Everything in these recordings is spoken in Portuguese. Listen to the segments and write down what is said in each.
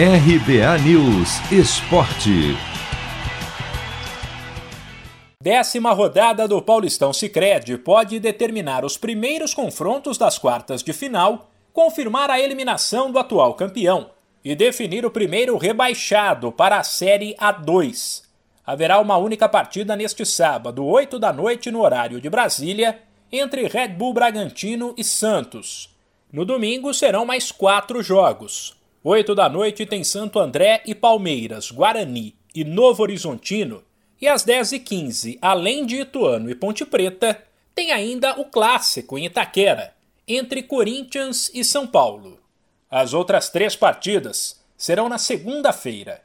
RBA News Esporte. Décima rodada do Paulistão Sicredi pode determinar os primeiros confrontos das quartas de final, confirmar a eliminação do atual campeão e definir o primeiro rebaixado para a Série A2. Haverá uma única partida neste sábado, 8 da noite, no horário de Brasília, entre Red Bull Bragantino e Santos. No domingo serão mais quatro jogos. 8 da noite tem Santo André e Palmeiras, Guarani e Novo Horizontino. E às 10h15, além de Ituano e Ponte Preta, tem ainda o clássico em Itaquera, entre Corinthians e São Paulo. As outras três partidas serão na segunda-feira.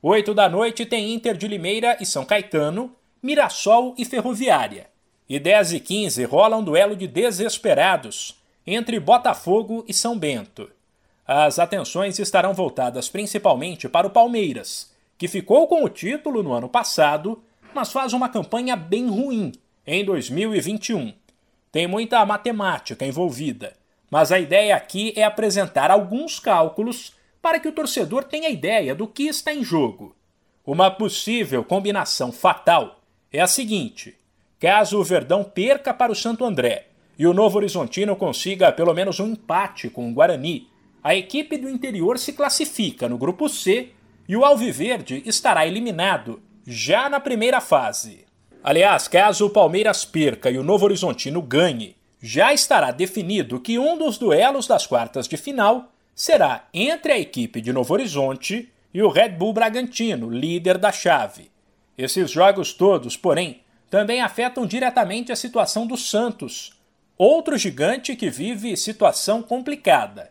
8 da noite tem Inter de Limeira e São Caetano, Mirassol e Ferroviária. E 10 e 15 rola um duelo de desesperados entre Botafogo e São Bento. As atenções estarão voltadas principalmente para o Palmeiras, que ficou com o título no ano passado, mas faz uma campanha bem ruim em 2021. Tem muita matemática envolvida, mas a ideia aqui é apresentar alguns cálculos para que o torcedor tenha ideia do que está em jogo. Uma possível combinação fatal é a seguinte: caso o Verdão perca para o Santo André e o Novo Horizontino consiga pelo menos um empate com o Guarani, a equipe do interior se classifica no grupo C e o Alviverde estará eliminado já na primeira fase. Aliás, caso o Palmeiras perca e o Novo Horizontino ganhe, já estará definido que um dos duelos das quartas de final será entre a equipe de Novo Horizonte e o Red Bull Bragantino, líder da chave. Esses jogos todos, porém, também afetam diretamente a situação do Santos, outro gigante que vive situação complicada.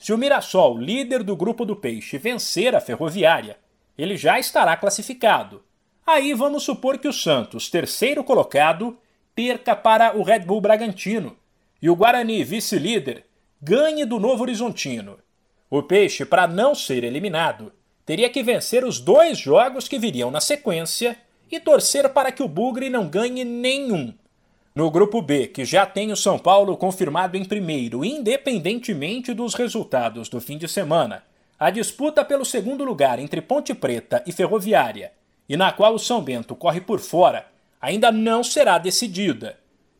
Se o Mirassol, líder do grupo do Peixe, vencer a Ferroviária, ele já estará classificado. Aí vamos supor que o Santos, terceiro colocado, perca para o Red Bull Bragantino e o Guarani, vice-líder, ganhe do Novo Horizontino. O Peixe, para não ser eliminado, teria que vencer os dois jogos que viriam na sequência e torcer para que o Bugre não ganhe nenhum. No grupo B, que já tem o São Paulo confirmado em primeiro, independentemente dos resultados do fim de semana, a disputa pelo segundo lugar entre Ponte Preta e Ferroviária, e na qual o São Bento corre por fora, ainda não será decidida.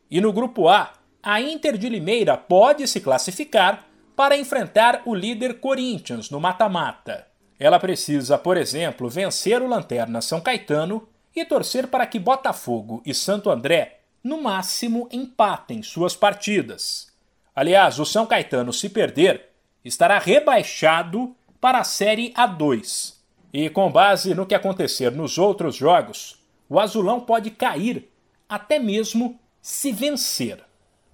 E no grupo A, a Inter de Limeira pode se classificar para enfrentar o líder Corinthians no mata-mata. Ela precisa, por exemplo, vencer o Lanterna São Caetano e torcer para que Botafogo e Santo André no máximo empatem suas partidas. Aliás, o São Caetano, se perder, estará rebaixado para a Série A2. E com base no que acontecer nos outros jogos, o Azulão pode cair até mesmo se vencer.